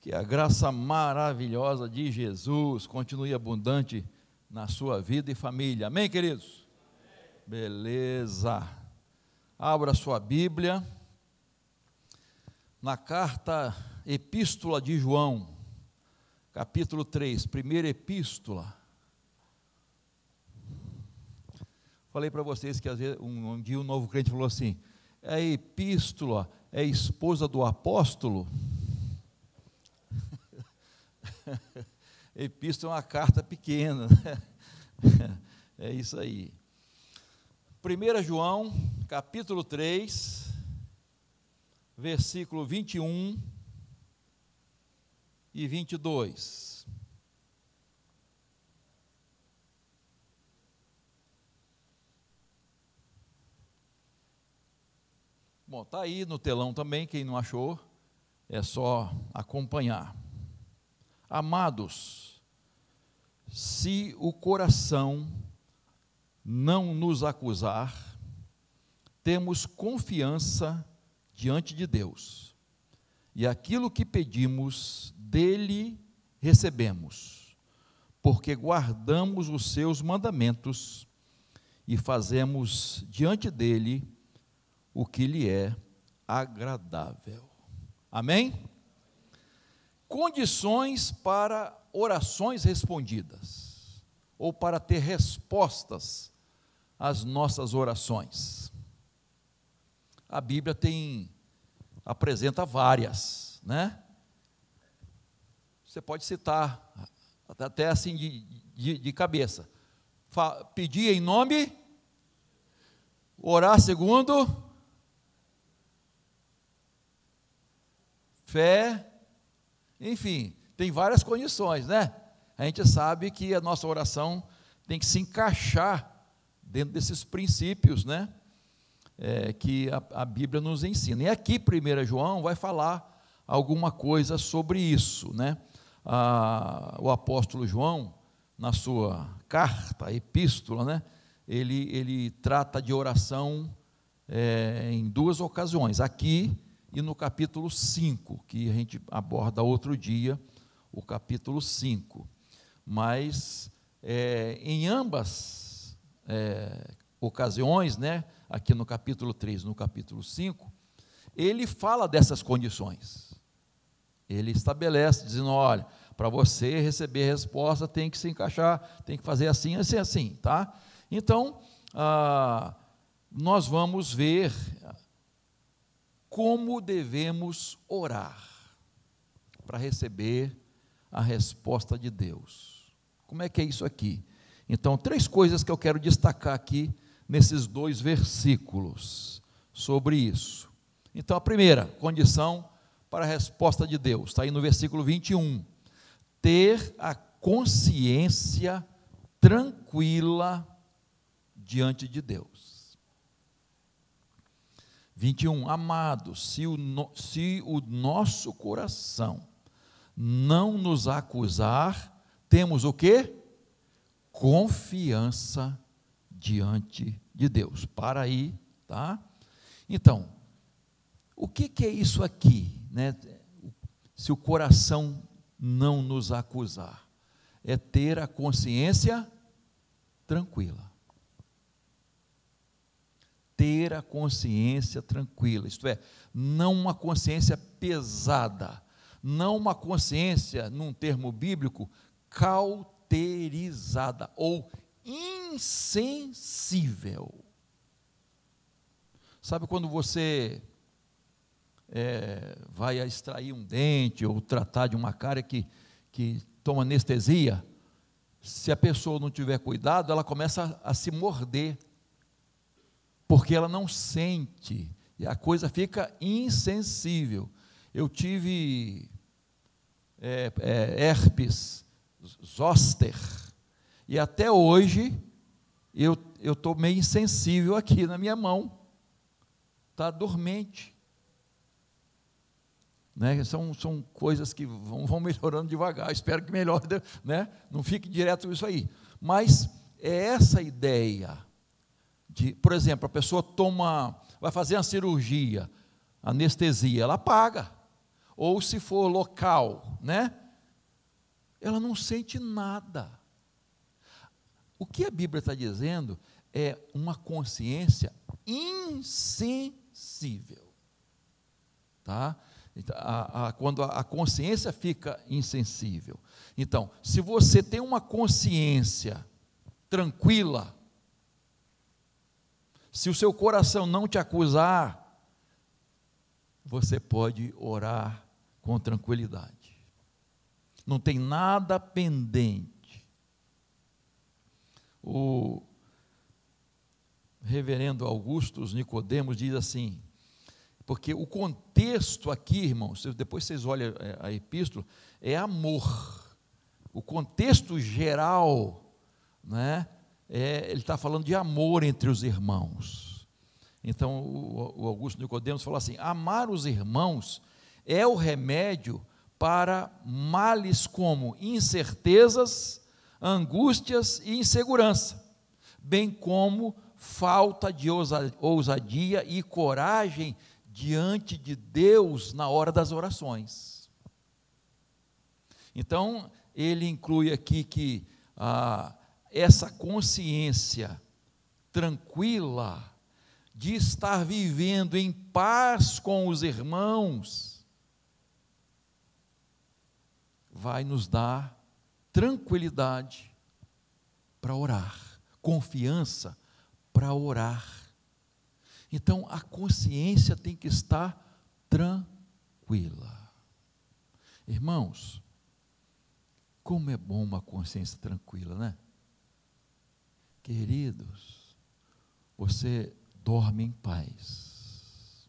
Que a graça maravilhosa de Jesus continue abundante na sua vida e família. Amém, queridos? Amém. Beleza. Abra sua Bíblia na carta Epístola de João, capítulo 3, primeira epístola. Falei para vocês que às vezes um, um dia um novo crente falou assim: a epístola é esposa do apóstolo? Epístola é uma carta pequena. Né? É isso aí. 1 João, capítulo 3, versículo 21 e 22. Bom, está aí no telão também, quem não achou, é só acompanhar. Amados, se o coração não nos acusar, temos confiança diante de Deus, e aquilo que pedimos dele recebemos, porque guardamos os seus mandamentos e fazemos diante dele o que lhe é agradável. Amém? Condições para orações respondidas, ou para ter respostas às nossas orações. A Bíblia tem, apresenta várias, né? Você pode citar, até assim de, de, de cabeça. Fa, pedir em nome, orar segundo, fé, enfim, tem várias condições, né? A gente sabe que a nossa oração tem que se encaixar dentro desses princípios, né? É, que a, a, Bíblia nos ensina. E aqui, 1 João vai falar alguma coisa sobre isso, né? O apóstolo João, na sua carta, epístola, né? Ele, ele trata de oração é, em duas ocasiões. Aqui, e no capítulo 5, que a gente aborda outro dia, o capítulo 5. Mas é, em ambas é, ocasiões, né, aqui no capítulo 3, no capítulo 5, ele fala dessas condições. Ele estabelece, dizendo: olha, para você receber resposta tem que se encaixar, tem que fazer assim, assim, assim, tá? Então, ah, nós vamos ver como devemos orar para receber a resposta de Deus. Como é que é isso aqui? Então, três coisas que eu quero destacar aqui nesses dois versículos sobre isso. Então, a primeira condição para a resposta de Deus, está aí no versículo 21. Ter a consciência tranquila diante de Deus. 21. Amados, se o, no, se o nosso coração não nos acusar, temos o que? Confiança diante de Deus. Para aí, tá? Então, o que, que é isso aqui, né? Se o coração não nos acusar, é ter a consciência tranquila ter a consciência tranquila, isto é, não uma consciência pesada, não uma consciência, num termo bíblico, cauterizada ou insensível. Sabe quando você é, vai extrair um dente ou tratar de uma cara que, que toma anestesia? Se a pessoa não tiver cuidado, ela começa a, a se morder porque ela não sente, e a coisa fica insensível. Eu tive é, é, herpes zoster, e até hoje eu estou meio insensível aqui na minha mão, está dormente. Né? São, são coisas que vão, vão melhorando devagar, espero que melhore, né? não fique direto isso aí. Mas é essa ideia de, por exemplo, a pessoa toma, vai fazer uma cirurgia, anestesia, ela paga. ou se for local, né? Ela não sente nada. O que a Bíblia está dizendo é uma consciência insensível. Tá? Então, a, a, quando a, a consciência fica insensível. Então, se você tem uma consciência tranquila, se o seu coração não te acusar, você pode orar com tranquilidade. Não tem nada pendente. O reverendo Augustus Nicodemos diz assim: porque o contexto aqui, irmãos, depois vocês olham é, a epístola, é amor. O contexto geral, né, é, ele está falando de amor entre os irmãos. Então, o, Augusto Nicodemos fala assim: amar os irmãos é o remédio para males como incertezas, angústias e insegurança, bem como falta de ousadia e coragem diante de Deus na hora das orações. Então, ele inclui aqui que ah, essa consciência tranquila de estar vivendo em paz com os irmãos vai nos dar tranquilidade para orar, confiança para orar. Então a consciência tem que estar tranquila. Irmãos, como é bom uma consciência tranquila, né? Queridos, você dorme em paz.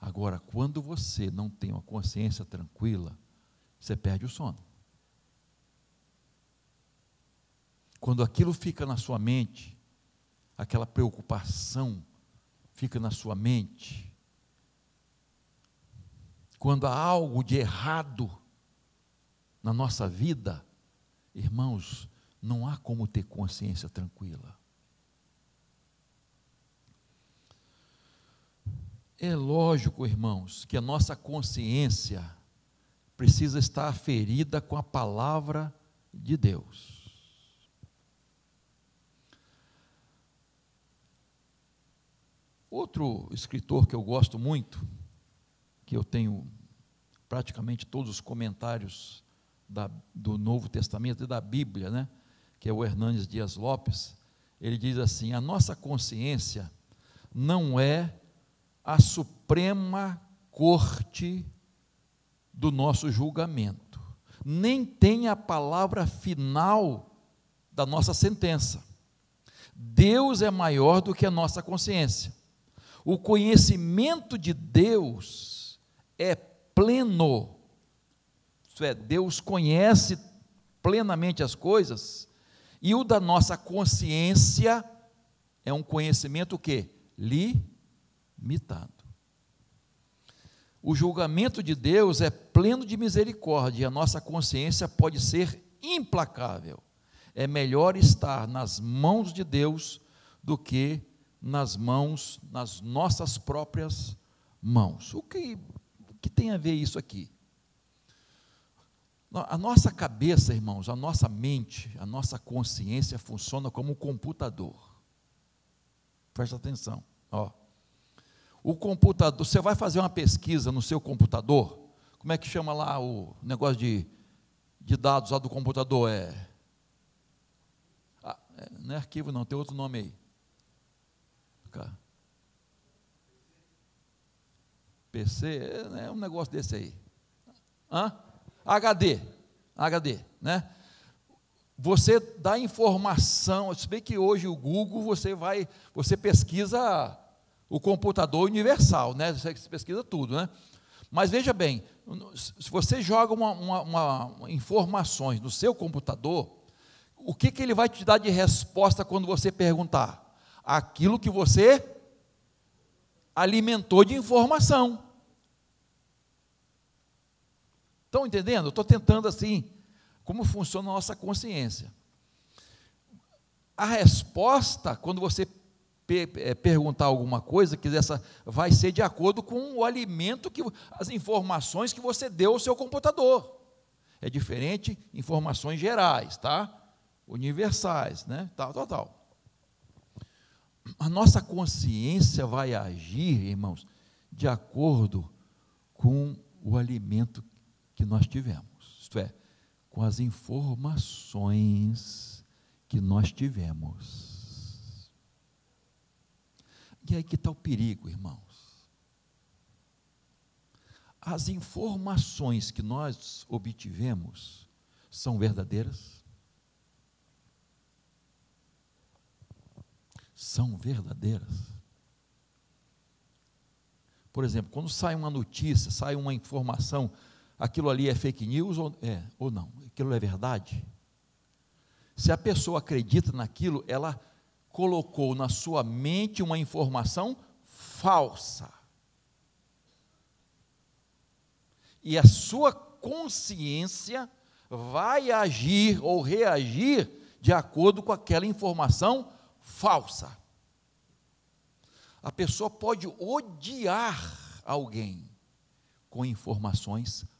Agora, quando você não tem uma consciência tranquila, você perde o sono. Quando aquilo fica na sua mente, aquela preocupação fica na sua mente, quando há algo de errado na nossa vida, irmãos, não há como ter consciência tranquila. É lógico, irmãos, que a nossa consciência precisa estar ferida com a palavra de Deus. Outro escritor que eu gosto muito, que eu tenho praticamente todos os comentários da, do Novo Testamento e da Bíblia, né? Que é o Hernandes Dias Lopes, ele diz assim: a nossa consciência não é a suprema corte do nosso julgamento, nem tem a palavra final da nossa sentença. Deus é maior do que a nossa consciência. O conhecimento de Deus é pleno. Isso é, Deus conhece plenamente as coisas, e o da nossa consciência é um conhecimento que limitado. O julgamento de Deus é pleno de misericórdia, e a nossa consciência pode ser implacável. É melhor estar nas mãos de Deus do que nas mãos, nas nossas próprias mãos. O que, o que tem a ver isso aqui? A nossa cabeça, irmãos, a nossa mente, a nossa consciência funciona como um computador. Presta atenção. Ó. O computador, você vai fazer uma pesquisa no seu computador, como é que chama lá o negócio de, de dados lá do computador? É, ah, é, não é arquivo, não, tem outro nome aí. PC, é, é um negócio desse aí. Hã? HD, HD, né? Você dá informação, se bem que hoje o Google você vai, você pesquisa o computador universal, né? Você pesquisa tudo, né? Mas veja bem, se você joga uma, uma, uma, informações no seu computador, o que, que ele vai te dar de resposta quando você perguntar? aquilo que você alimentou de informação. Estão entendendo? Estou tentando assim, como funciona a nossa consciência. A resposta, quando você é, perguntar alguma coisa, que essa vai ser de acordo com o alimento que as informações que você deu ao seu computador. É diferente informações gerais, tá? Universais, né? Tal, tal, tal. A nossa consciência vai agir, irmãos, de acordo com o alimento que nós tivemos. Isto é, com as informações que nós tivemos. E aí que está o perigo, irmãos. As informações que nós obtivemos são verdadeiras? São verdadeiras? Por exemplo, quando sai uma notícia, sai uma informação, aquilo ali é fake news ou, é, ou não? Aquilo é verdade? Se a pessoa acredita naquilo, ela colocou na sua mente uma informação falsa. E a sua consciência vai agir ou reagir de acordo com aquela informação falsa. A pessoa pode odiar alguém com informações falsas.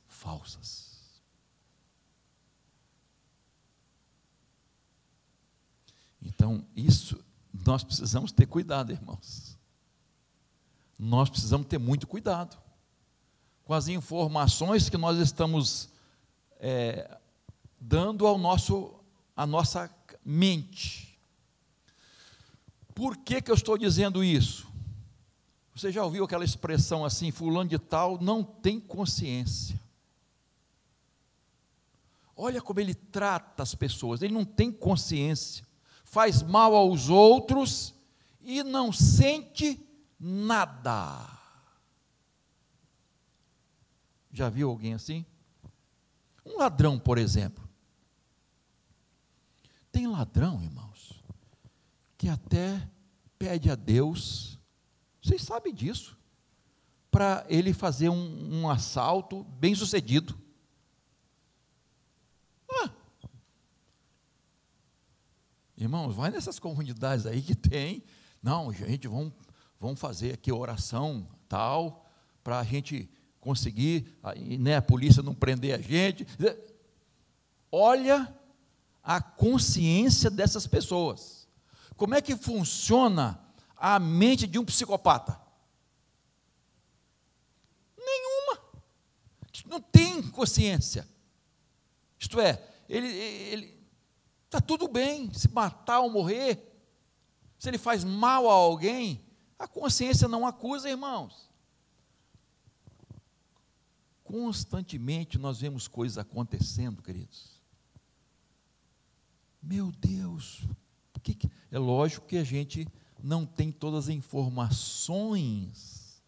Então, isso nós precisamos ter cuidado, irmãos. Nós precisamos ter muito cuidado com as informações que nós estamos é, dando ao nosso, à nossa mente. Por que, que eu estou dizendo isso? Você já ouviu aquela expressão assim, fulano de tal não tem consciência. Olha como ele trata as pessoas, ele não tem consciência faz mal aos outros e não sente nada. Já viu alguém assim? Um ladrão, por exemplo. Tem ladrão, irmãos, que até pede a Deus, vocês sabem disso, para ele fazer um, um assalto bem sucedido. Ah, Irmãos, vai nessas comunidades aí que tem. Não, gente, vamos, vamos fazer aqui oração tal, para a gente conseguir, né, a polícia não prender a gente. Olha a consciência dessas pessoas. Como é que funciona a mente de um psicopata? Nenhuma. Não tem consciência. Isto é, ele, ele Está tudo bem se matar ou morrer. Se ele faz mal a alguém, a consciência não acusa, irmãos. Constantemente nós vemos coisas acontecendo, queridos. Meu Deus, que que... é lógico que a gente não tem todas as informações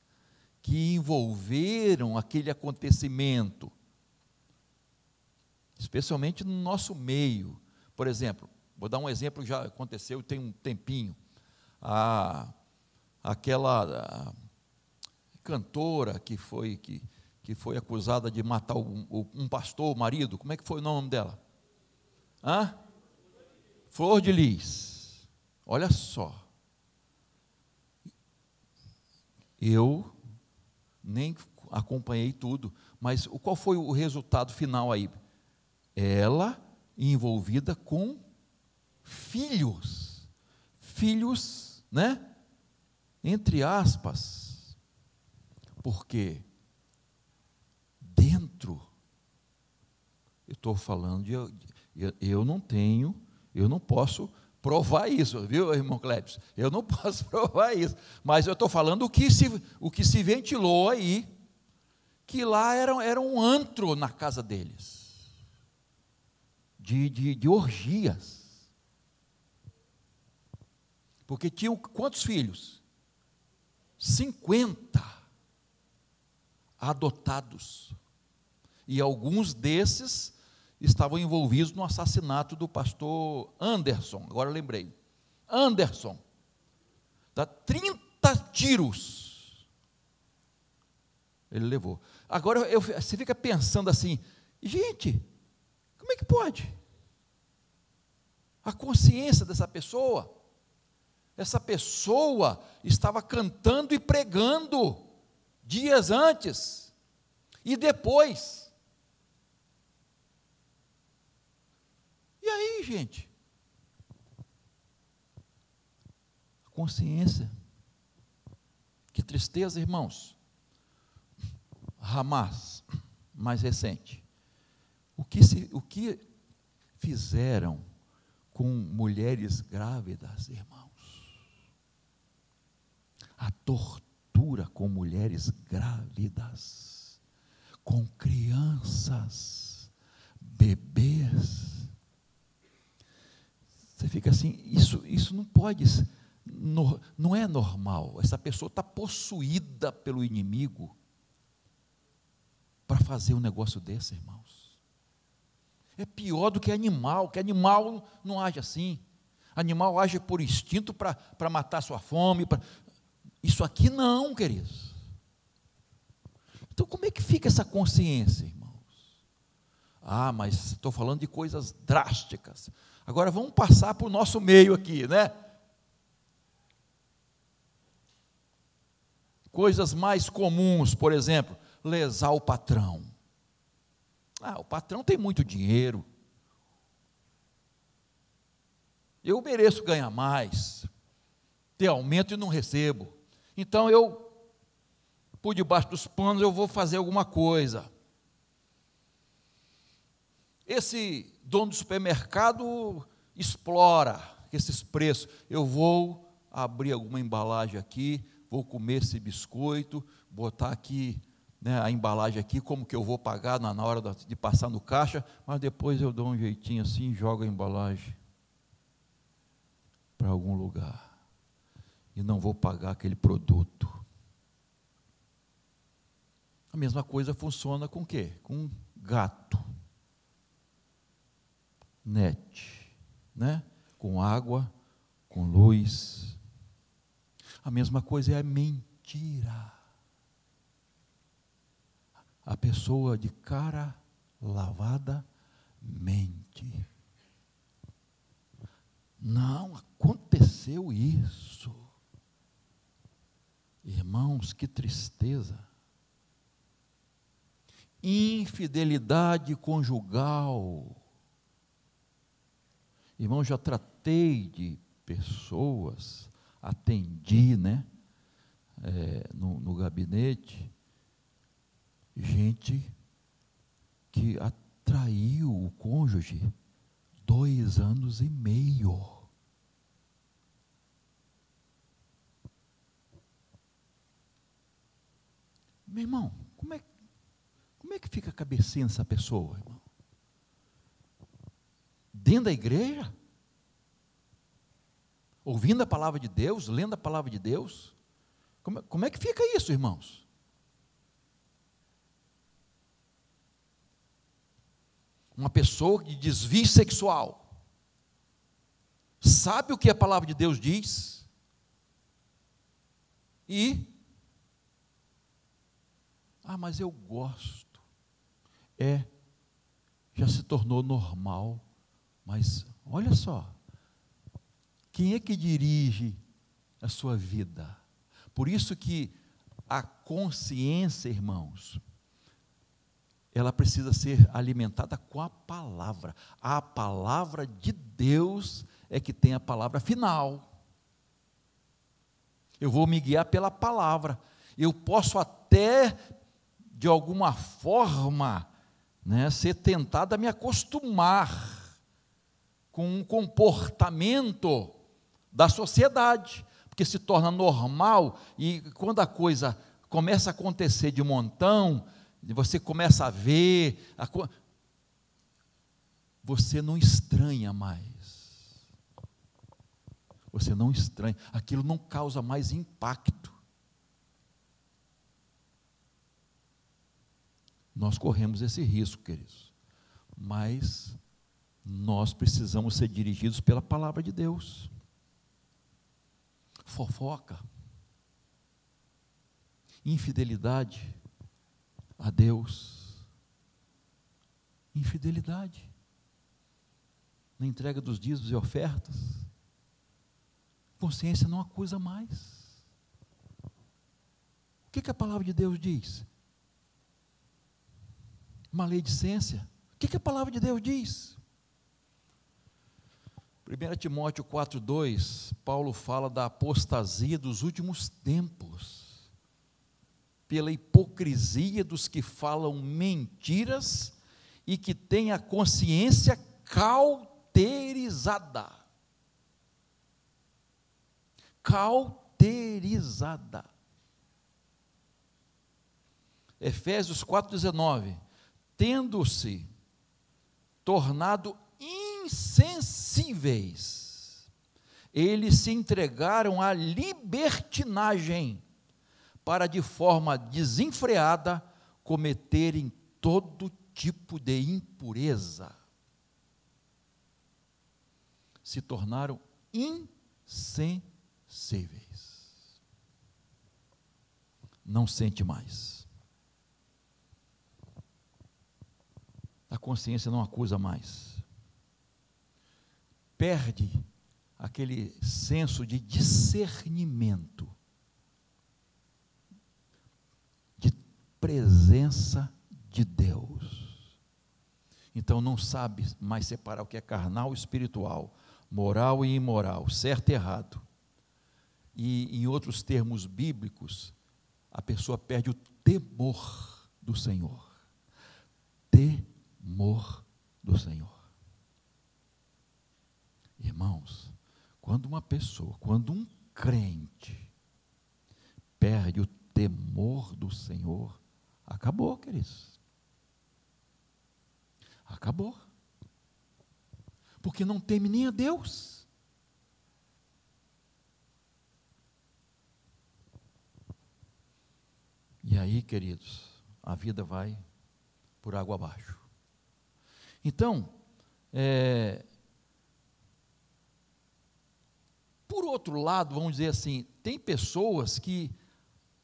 que envolveram aquele acontecimento, especialmente no nosso meio. Por exemplo, vou dar um exemplo, já aconteceu tem um tempinho. A, aquela a, cantora que foi, que, que foi acusada de matar um, um pastor, o marido, como é que foi o nome dela? Hã? Flor de Lis. Olha só. Eu nem acompanhei tudo, mas qual foi o resultado final aí? Ela envolvida com filhos. Filhos, né? Entre aspas. Porque dentro, eu estou falando de. Eu, eu não tenho, eu não posso provar isso, viu, irmão Cleves? Eu não posso provar isso. Mas eu estou falando o que, se, o que se ventilou aí, que lá era, era um antro na casa deles de, de, de orgias. Porque tinham quantos filhos? 50 adotados. E alguns desses estavam envolvidos no assassinato do pastor Anderson, agora lembrei. Anderson, dá 30 tiros. Ele levou. Agora eu, você fica pensando assim, gente, pode? A consciência dessa pessoa. essa pessoa estava cantando e pregando dias antes e depois. E aí, gente? Consciência. Que tristeza, irmãos. Hamas, mais recente. O que, se, o que fizeram com mulheres grávidas, irmãos? A tortura com mulheres grávidas, com crianças, bebês. Você fica assim, isso, isso não pode, no, não é normal. Essa pessoa está possuída pelo inimigo para fazer um negócio desse, irmãos. É pior do que animal, que animal não age assim. Animal age por instinto para matar sua fome. Pra... Isso aqui não, queridos. Então, como é que fica essa consciência, irmãos? Ah, mas estou falando de coisas drásticas. Agora vamos passar para o nosso meio aqui, né? Coisas mais comuns, por exemplo, lesar o patrão. Ah, o patrão tem muito dinheiro. Eu mereço ganhar mais, ter aumento e não recebo. Então eu, por debaixo dos panos, eu vou fazer alguma coisa. Esse dono do supermercado explora esses preços. Eu vou abrir alguma embalagem aqui, vou comer esse biscoito, botar aqui né, a embalagem aqui, como que eu vou pagar na, na hora de passar no caixa, mas depois eu dou um jeitinho assim e jogo a embalagem para algum lugar. E não vou pagar aquele produto. A mesma coisa funciona com o quê? Com gato. Net, né? Com água, com luz. A mesma coisa é mentira a pessoa de cara lavada mente. Não aconteceu isso. Irmãos, que tristeza. Infidelidade conjugal. Irmão, já tratei de pessoas, atendi, né, é, no, no gabinete, gente que atraiu o cônjuge dois anos e meio. Meu irmão, como é, como é que fica a cabecinha dessa pessoa, irmão? Dentro da igreja? Ouvindo a palavra de Deus, lendo a palavra de Deus? Como, como é que fica isso, irmãos? Uma pessoa de desvio sexual, sabe o que a palavra de Deus diz e ah, mas eu gosto. É, já se tornou normal, mas olha só, quem é que dirige a sua vida? Por isso que a consciência, irmãos, ela precisa ser alimentada com a palavra. A palavra de Deus é que tem a palavra final. Eu vou me guiar pela palavra. Eu posso até, de alguma forma, né, ser tentado a me acostumar com um comportamento da sociedade, porque se torna normal e quando a coisa começa a acontecer de montão, você começa a ver, a co... você não estranha mais. Você não estranha, aquilo não causa mais impacto. Nós corremos esse risco, queridos, mas nós precisamos ser dirigidos pela palavra de Deus. Fofoca, infidelidade, a Deus. Infidelidade. Na entrega dos dízimos e ofertas. consciência não acusa mais. O que, que a palavra de Deus diz? Maledicência. O que, que a palavra de Deus diz? 1 Timóteo 4,2, Paulo fala da apostasia dos últimos tempos, pela hipocrisia dos que falam mentiras e que têm a consciência cauterizada. Cauterizada. Efésios 4,19: Tendo-se tornado insensíveis, eles se entregaram à libertinagem, para de forma desenfreada cometerem todo tipo de impureza. Se tornaram insensíveis. Não sente mais. A consciência não acusa mais. Perde aquele senso de discernimento, de presença de Deus. Então não sabe mais separar o que é carnal e espiritual, moral e imoral, certo e errado. E em outros termos bíblicos, a pessoa perde o temor do Senhor. Temor do Senhor. Irmãos, quando uma pessoa, quando um crente perde o temor do Senhor, acabou, queridos. Acabou. Porque não teme nem a Deus. E aí, queridos, a vida vai por água abaixo. Então, é, por outro lado, vamos dizer assim, tem pessoas que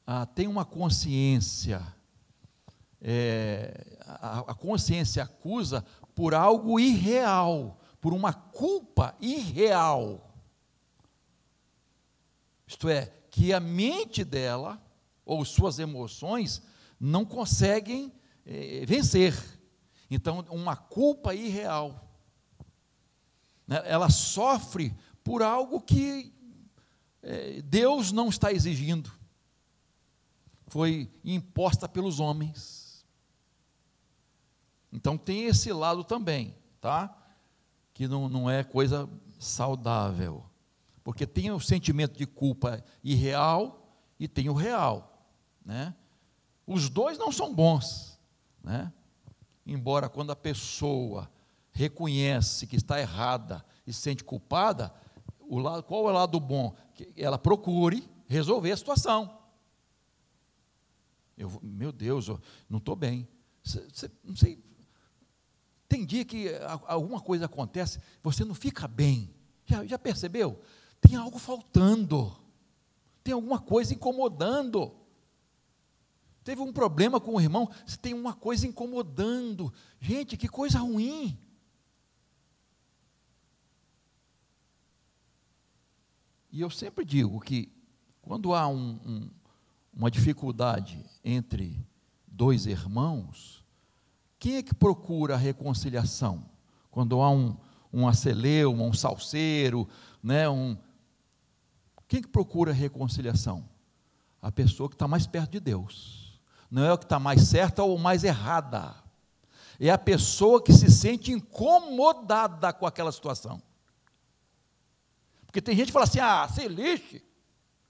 ah, têm uma consciência, é, a, a consciência acusa por algo irreal, por uma culpa irreal. Isto é, que a mente dela, ou suas emoções, não conseguem é, vencer. Então, uma culpa irreal. Né? Ela sofre por algo que é, Deus não está exigindo. Foi imposta pelos homens. Então tem esse lado também, tá? Que não, não é coisa saudável. Porque tem o sentimento de culpa irreal e tem o real, né? Os dois não são bons, né? embora quando a pessoa reconhece que está errada e se sente culpada, o lado, qual é o lado bom? Que ela procure resolver a situação. Eu, meu Deus, eu não estou bem. Cê, cê, não sei. Tem dia que alguma coisa acontece, você não fica bem. Já, já percebeu? Tem algo faltando. Tem alguma coisa incomodando teve um problema com o irmão, você tem uma coisa incomodando. Gente, que coisa ruim. E eu sempre digo que quando há um, um, uma dificuldade entre dois irmãos, quem é que procura a reconciliação? Quando há um, um aceleuma, um salseiro, né, um, quem é que procura a reconciliação? A pessoa que está mais perto de Deus não é o que está mais certa ou mais errada. É a pessoa que se sente incomodada com aquela situação. Porque tem gente que fala assim: ah, se lixe,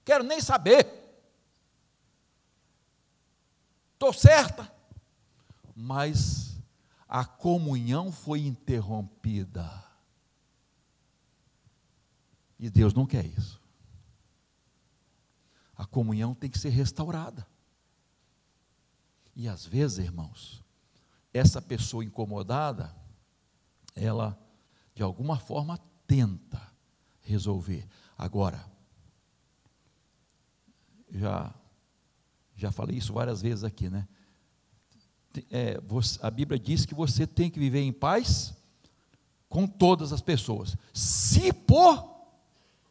quero nem saber. Estou certa. Mas a comunhão foi interrompida. E Deus não quer isso. A comunhão tem que ser restaurada. E às vezes, irmãos, essa pessoa incomodada, ela de alguma forma tenta resolver. Agora, já já falei isso várias vezes aqui, né? É, a Bíblia diz que você tem que viver em paz com todas as pessoas. Se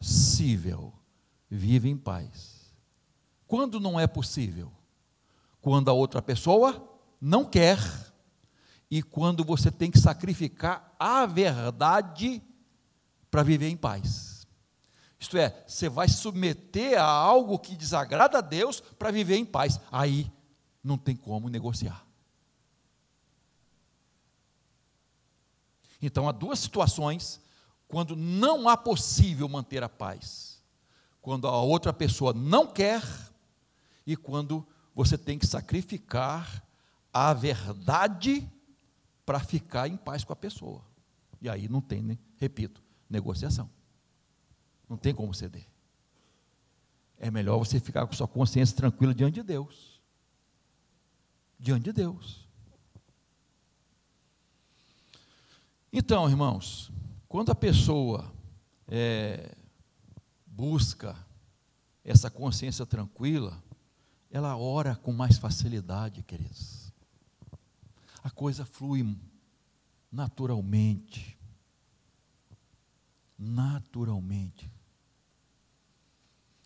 possível, vive em paz. Quando não é possível? Quando a outra pessoa não quer e quando você tem que sacrificar a verdade para viver em paz. Isto é, você vai submeter a algo que desagrada a Deus para viver em paz. Aí não tem como negociar. Então há duas situações quando não há possível manter a paz. Quando a outra pessoa não quer e quando você tem que sacrificar a verdade para ficar em paz com a pessoa. E aí não tem, né, repito, negociação. Não tem como ceder. É melhor você ficar com sua consciência tranquila diante de Deus. Diante de Deus. Então, irmãos, quando a pessoa é, busca essa consciência tranquila, ela ora com mais facilidade, queridos. A coisa flui naturalmente. Naturalmente.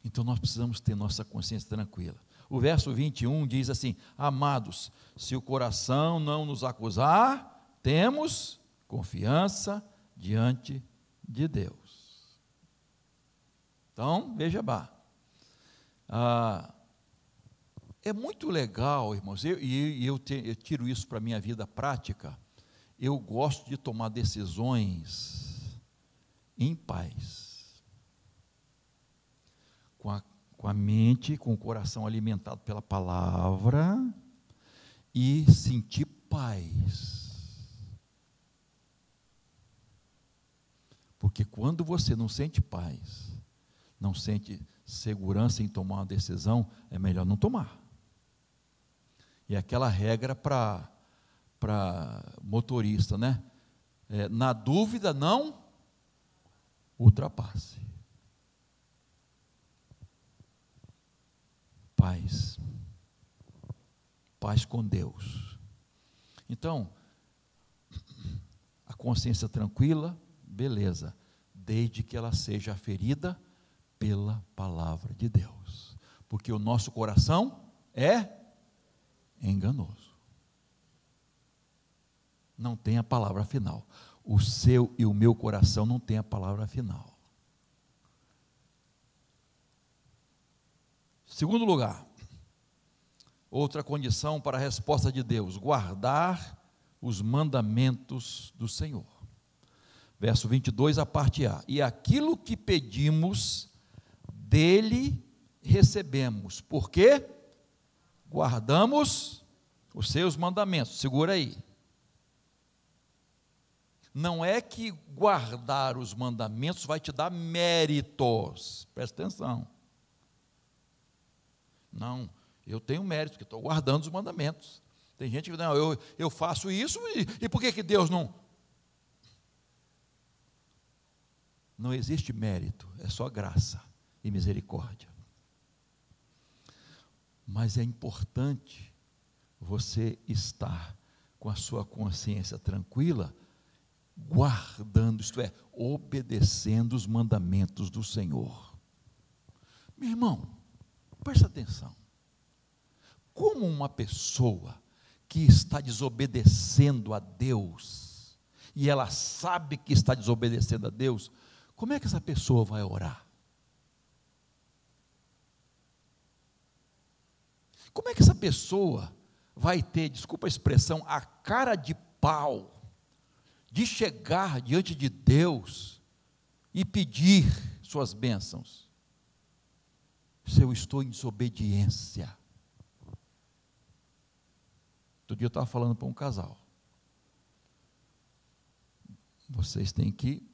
Então nós precisamos ter nossa consciência tranquila. O verso 21 diz assim: Amados, se o coração não nos acusar, temos confiança diante de Deus. Então, veja bem. Ah, é muito legal, irmãos, eu, e eu, eu, eu tiro isso para a minha vida prática. Eu gosto de tomar decisões em paz, com a, com a mente, com o coração alimentado pela palavra e sentir paz Porque quando você não sente paz, não sente segurança em tomar uma decisão, é melhor não tomar. E aquela regra para motorista, né? É, na dúvida, não ultrapasse. Paz. Paz com Deus. Então, a consciência tranquila, beleza, desde que ela seja ferida pela palavra de Deus, porque o nosso coração é enganoso. Não tem a palavra final. O seu e o meu coração não tem a palavra final. Segundo lugar, outra condição para a resposta de Deus: guardar os mandamentos do Senhor verso 22, a parte A. E aquilo que pedimos, dele recebemos, porque guardamos os seus mandamentos. Segura aí. Não é que guardar os mandamentos vai te dar méritos, presta atenção. Não, eu tenho mérito, porque estou guardando os mandamentos. Tem gente que não, eu, eu faço isso e, e por que, que Deus não? Não existe mérito, é só graça e misericórdia. Mas é importante você estar com a sua consciência tranquila, guardando, isto é, obedecendo os mandamentos do Senhor. Meu irmão, preste atenção. Como uma pessoa que está desobedecendo a Deus, e ela sabe que está desobedecendo a Deus, como é que essa pessoa vai orar? Como é que essa pessoa vai ter, desculpa a expressão, a cara de pau de chegar diante de Deus e pedir suas bênçãos? Se eu estou em desobediência. Outro dia eu estava falando para um casal. Vocês têm que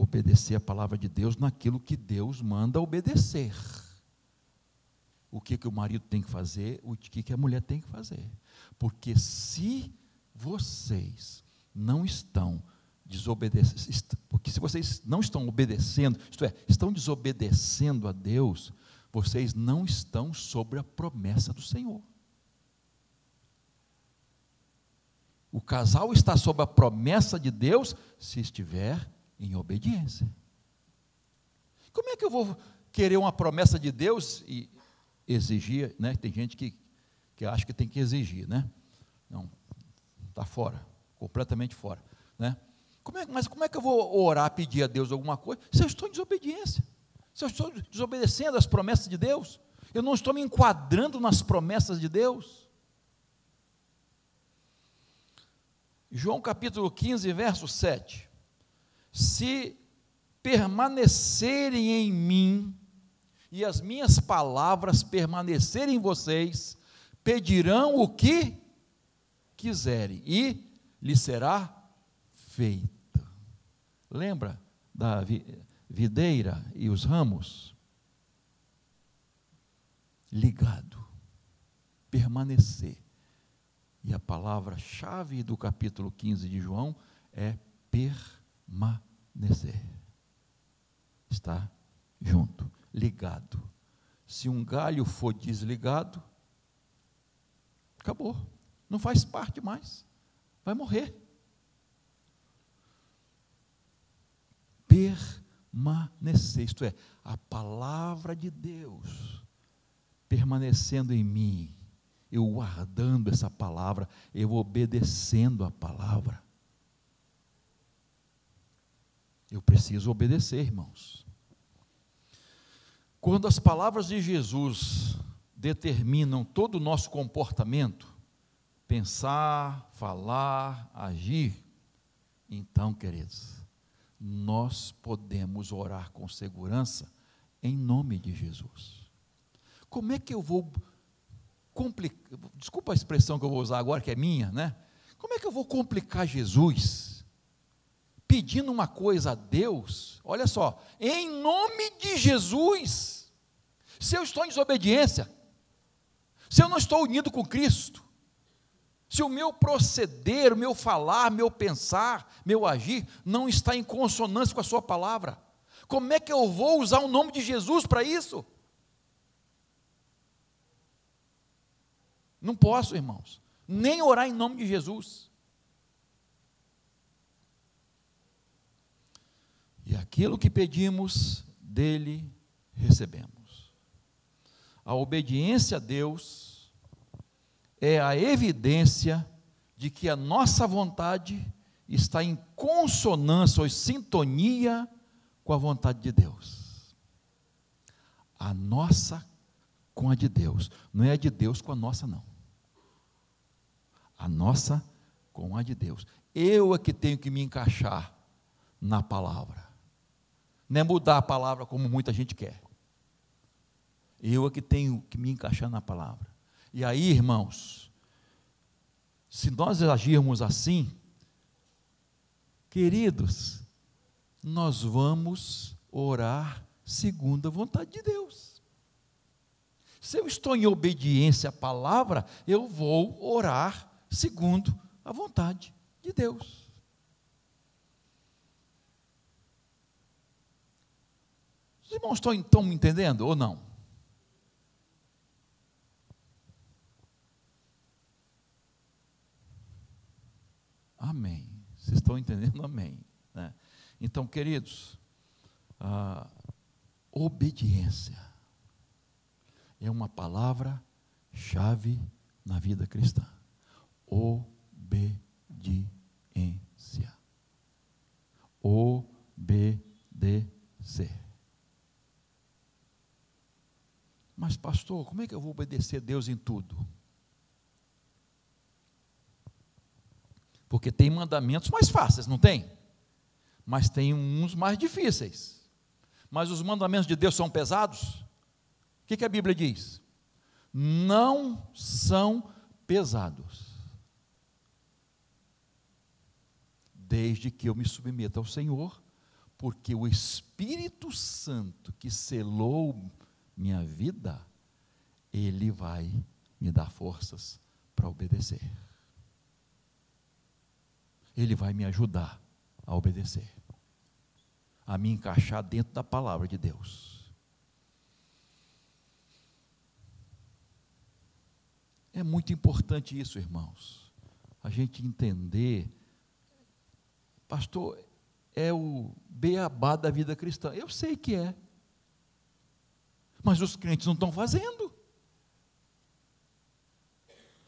obedecer a palavra de Deus naquilo que Deus manda obedecer. O que, que o marido tem que fazer, o que, que a mulher tem que fazer. Porque se vocês não estão desobedecendo, porque se vocês não estão obedecendo, isto é, estão desobedecendo a Deus, vocês não estão sobre a promessa do Senhor. O casal está sob a promessa de Deus se estiver em obediência. Como é que eu vou querer uma promessa de Deus e exigir, né? Tem gente que, que acha que tem que exigir, né? Não, está fora, completamente fora, né? Como é, mas como é que eu vou orar, pedir a Deus alguma coisa se eu estou em desobediência? Se eu estou desobedecendo as promessas de Deus? Eu não estou me enquadrando nas promessas de Deus? João capítulo 15, verso 7. Se permanecerem em mim e as minhas palavras permanecerem em vocês, pedirão o que quiserem e lhe será feito. Lembra da videira e os ramos? Ligado, permanecer. E a palavra-chave do capítulo 15 de João é permanecer. Está junto, ligado. Se um galho for desligado, acabou, não faz parte mais, vai morrer. Permanecer, isto é, a palavra de Deus permanecendo em mim, eu guardando essa palavra, eu obedecendo a palavra. Eu preciso obedecer, irmãos. Quando as palavras de Jesus determinam todo o nosso comportamento, pensar, falar, agir, então, queridos, nós podemos orar com segurança em nome de Jesus. Como é que eu vou complicar, desculpa a expressão que eu vou usar agora, que é minha, né? Como é que eu vou complicar Jesus? Pedindo uma coisa a Deus, olha só, em nome de Jesus, se eu estou em desobediência, se eu não estou unido com Cristo, se o meu proceder, o meu falar, meu pensar, meu agir não está em consonância com a Sua palavra, como é que eu vou usar o nome de Jesus para isso? Não posso, irmãos, nem orar em nome de Jesus. E aquilo que pedimos, dele recebemos. A obediência a Deus é a evidência de que a nossa vontade está em consonância ou sintonia com a vontade de Deus. A nossa com a de Deus, não é a de Deus com a nossa, não a nossa com a de Deus. Eu é que tenho que me encaixar na palavra. Não é mudar a palavra como muita gente quer. Eu é que tenho que me encaixar na palavra. E aí, irmãos, se nós agirmos assim, queridos, nós vamos orar segundo a vontade de Deus. Se eu estou em obediência à palavra, eu vou orar segundo a vontade de Deus. Os irmãos estão, estão me entendendo ou não? Amém. Vocês estão entendendo? Amém. Né? Então, queridos, a obediência é uma palavra-chave na vida cristã obediência. Obedecer. Mas, pastor, como é que eu vou obedecer a Deus em tudo? Porque tem mandamentos mais fáceis, não tem? Mas tem uns mais difíceis. Mas os mandamentos de Deus são pesados? O que, que a Bíblia diz? Não são pesados. desde que eu me submeta ao Senhor, porque o Espírito Santo que selou minha vida, ele vai me dar forças para obedecer. Ele vai me ajudar a obedecer, a me encaixar dentro da palavra de Deus. É muito importante isso, irmãos, a gente entender Pastor, é o beabá da vida cristã. Eu sei que é. Mas os crentes não estão fazendo.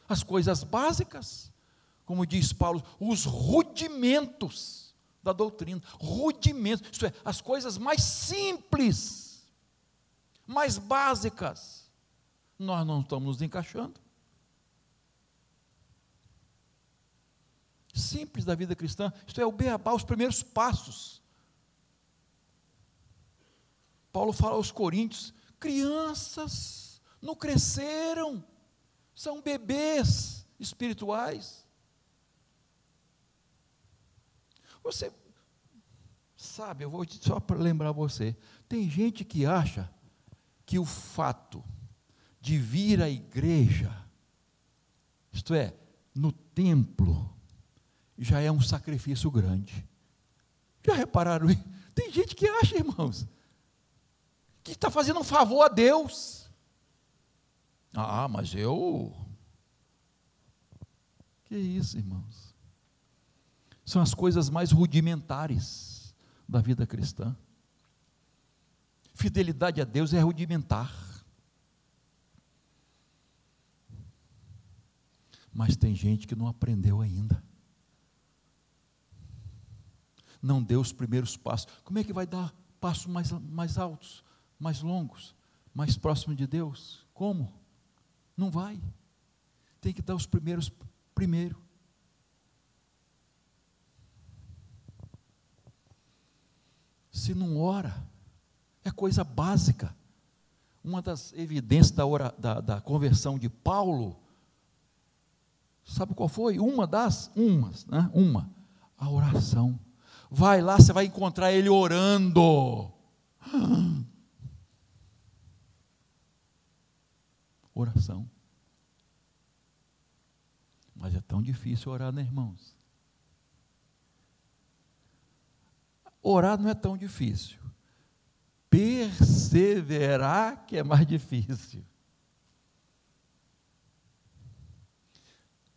As coisas básicas, como diz Paulo, os rudimentos da doutrina, rudimentos, isto é, as coisas mais simples, mais básicas, nós não estamos nos encaixando. Simples da vida cristã, isto é, o beabá, os primeiros passos. Paulo fala aos coríntios: crianças, não cresceram, são bebês espirituais. Você sabe, eu vou só para lembrar você, tem gente que acha que o fato de vir à igreja, isto é, no templo, já é um sacrifício grande. Já repararam? Tem gente que acha, irmãos, que está fazendo um favor a Deus. Ah, mas eu. Que isso, irmãos? São as coisas mais rudimentares da vida cristã. Fidelidade a Deus é rudimentar. Mas tem gente que não aprendeu ainda. Não deu os primeiros passos. Como é que vai dar passos mais, mais altos, mais longos, mais próximo de Deus? Como? Não vai. Tem que dar os primeiros primeiro. Se não ora, é coisa básica. Uma das evidências da, da, da conversão de Paulo Sabe qual foi? Uma das, umas, né? Uma, a oração. Vai lá, você vai encontrar ele orando. Oração. Mas é tão difícil orar, né, irmãos? Orar não é tão difícil. Perseverar que é mais difícil.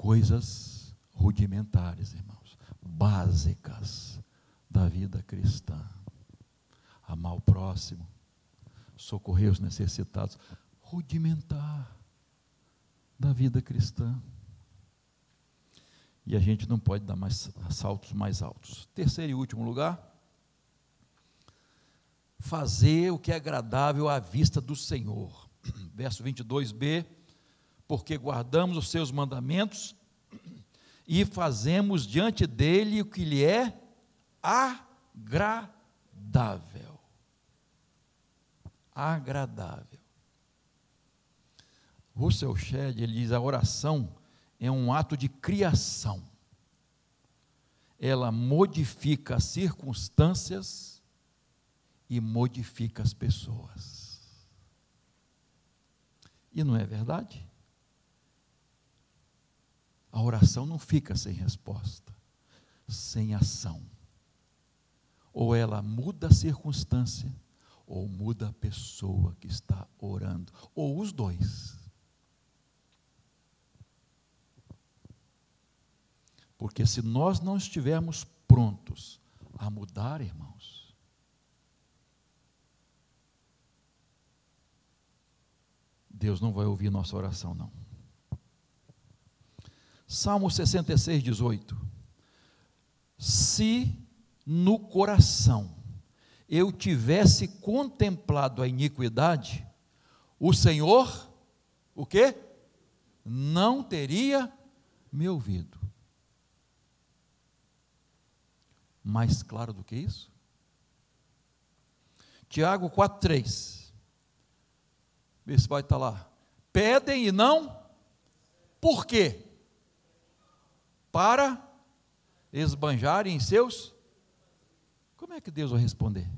coisas rudimentares, irmãos, básicas da vida cristã. Amar o próximo, socorrer os necessitados, rudimentar da vida cristã. E a gente não pode dar mais saltos mais altos. Terceiro e último lugar, fazer o que é agradável à vista do Senhor. Verso 22b porque guardamos os seus mandamentos e fazemos diante dele o que lhe é agradável. Agradável. Russell Shedd, ele diz, a oração é um ato de criação. Ela modifica as circunstâncias e modifica as pessoas. E não é verdade? A oração não fica sem resposta, sem ação. Ou ela muda a circunstância, ou muda a pessoa que está orando, ou os dois. Porque se nós não estivermos prontos a mudar, irmãos, Deus não vai ouvir nossa oração, não. Salmo 66, 18. Se no coração eu tivesse contemplado a iniquidade, o Senhor, o quê? Não teria me ouvido. Mais claro do que isso? Tiago 4,3. Vê se vai estar lá. Pedem e não, por quê? para esbanjarem em seus. Como é que Deus vai responder?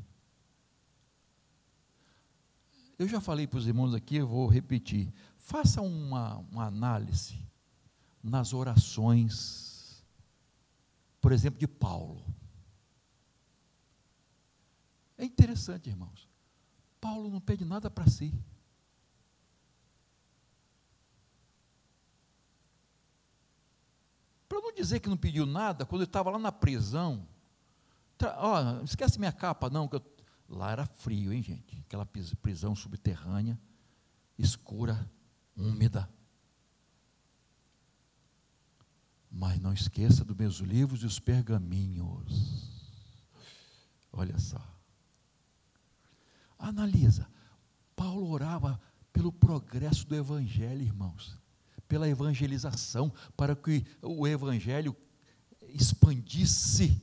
Eu já falei para os irmãos aqui, eu vou repetir. Faça uma, uma análise nas orações, por exemplo, de Paulo. É interessante, irmãos. Paulo não pede nada para si. Para não dizer que não pediu nada, quando ele estava lá na prisão, ó, esquece minha capa não, que eu, Lá era frio, hein, gente? Aquela prisão subterrânea, escura, úmida. Mas não esqueça dos meus livros e os pergaminhos. Olha só. Analisa. Paulo orava pelo progresso do evangelho, irmãos, pela evangelização, para que o evangelho expandisse.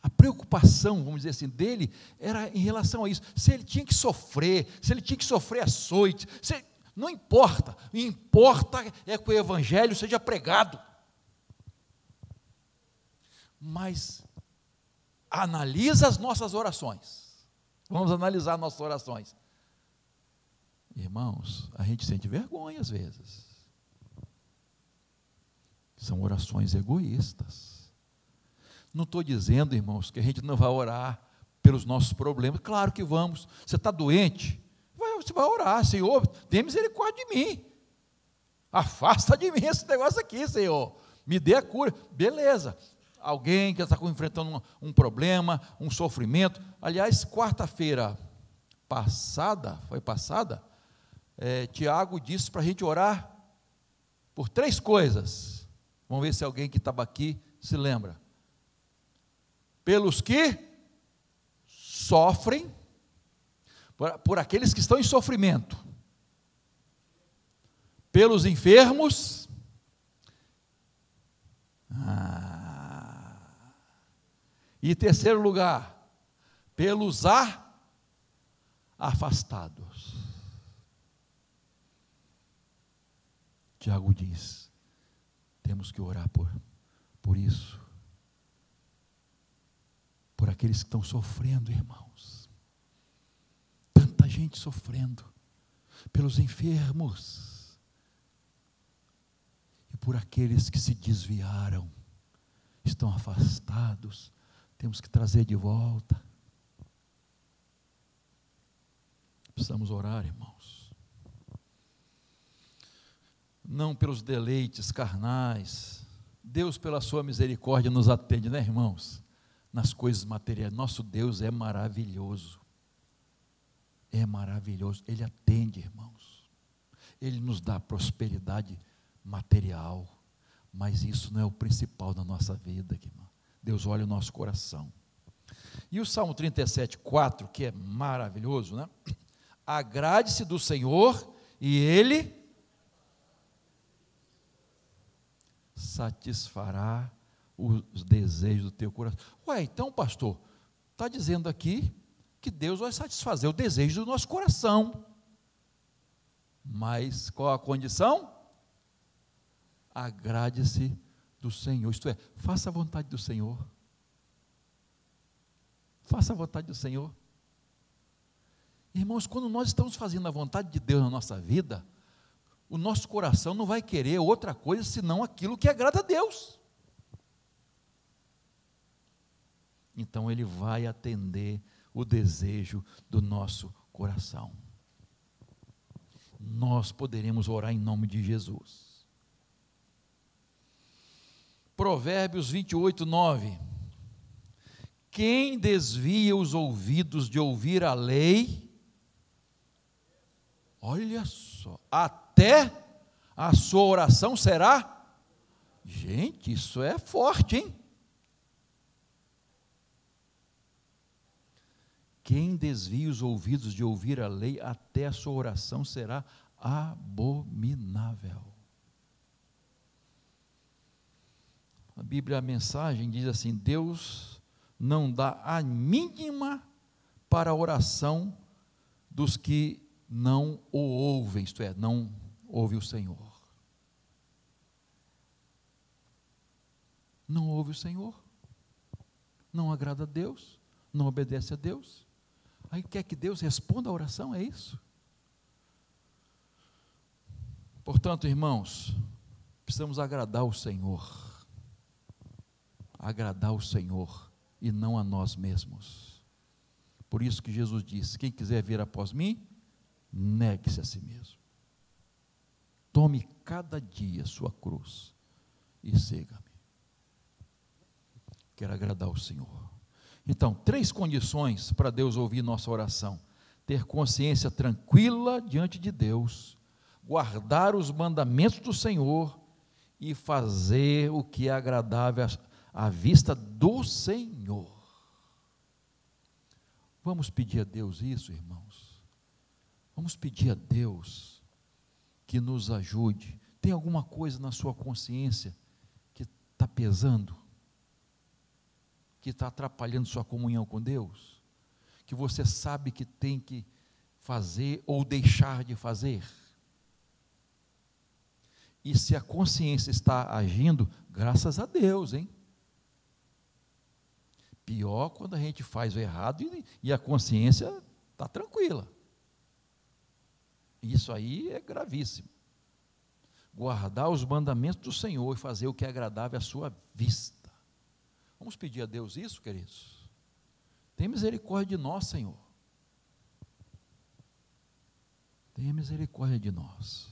A preocupação, vamos dizer assim, dele era em relação a isso. Se ele tinha que sofrer, se ele tinha que sofrer açoite, se, não importa. O que importa é que o evangelho seja pregado. Mas analisa as nossas orações. Vamos analisar nossas orações. Irmãos, a gente sente vergonha às vezes. São orações egoístas. Não estou dizendo, irmãos, que a gente não vai orar pelos nossos problemas. Claro que vamos. Você está doente? Você vai orar, Senhor, tem misericórdia de mim. Afasta de mim esse negócio aqui, Senhor. Me dê a cura. Beleza alguém que está enfrentando um, um, problema, um sofrimento. Aliás, quarta-feira passada, foi passada, é, Tiago disse para a gente orar por três coisas. Vamos ver se alguém que estava aqui se lembra. Pelos que sofrem, por, por aqueles que estão em sofrimento, pelos enfermos, ah, e terceiro lugar, pelos afastados. Tiago diz: temos que orar por, por isso, por aqueles que estão sofrendo, irmãos. Tanta gente sofrendo, pelos enfermos, e por aqueles que se desviaram, estão afastados, temos que trazer de volta. Precisamos orar, irmãos. Não pelos deleites carnais. Deus, pela sua misericórdia, nos atende, né, irmãos? Nas coisas materiais. Nosso Deus é maravilhoso. É maravilhoso. Ele atende, irmãos. Ele nos dá prosperidade material. Mas isso não é o principal da nossa vida, irmão. Deus olha o nosso coração. E o Salmo 37, 4, que é maravilhoso, né? Agrade-se do Senhor e Ele satisfará os desejos do teu coração. Ué, então, pastor, está dizendo aqui que Deus vai satisfazer o desejo do nosso coração. Mas qual a condição? Agrade-se do Senhor, isto é, faça a vontade do Senhor. Faça a vontade do Senhor. Irmãos, quando nós estamos fazendo a vontade de Deus na nossa vida, o nosso coração não vai querer outra coisa senão aquilo que agrada a Deus. Então ele vai atender o desejo do nosso coração. Nós poderemos orar em nome de Jesus. Provérbios 28, 9. Quem desvia os ouvidos de ouvir a lei, olha só, até a sua oração será. Gente, isso é forte, hein? Quem desvia os ouvidos de ouvir a lei, até a sua oração será abominável. A Bíblia, a mensagem diz assim: Deus não dá a mínima para a oração dos que não o ouvem, isto é, não ouve o Senhor. Não ouve o Senhor, não agrada a Deus, não obedece a Deus. Aí quer que Deus responda a oração, é isso? Portanto, irmãos, precisamos agradar o Senhor agradar o Senhor e não a nós mesmos. Por isso que Jesus disse: quem quiser vir após mim, negue-se a si mesmo. Tome cada dia sua cruz e siga-me. Quero agradar o Senhor. Então, três condições para Deus ouvir nossa oração: ter consciência tranquila diante de Deus, guardar os mandamentos do Senhor e fazer o que é agradável à vista do Senhor. Vamos pedir a Deus isso, irmãos. Vamos pedir a Deus que nos ajude. Tem alguma coisa na sua consciência que está pesando? Que está atrapalhando sua comunhão com Deus? Que você sabe que tem que fazer ou deixar de fazer? E se a consciência está agindo, graças a Deus, hein? Pior quando a gente faz o errado e, e a consciência está tranquila. Isso aí é gravíssimo. Guardar os mandamentos do Senhor e fazer o que é agradável à sua vista. Vamos pedir a Deus isso, queridos? Tem misericórdia de nós, Senhor. Tenha misericórdia de nós.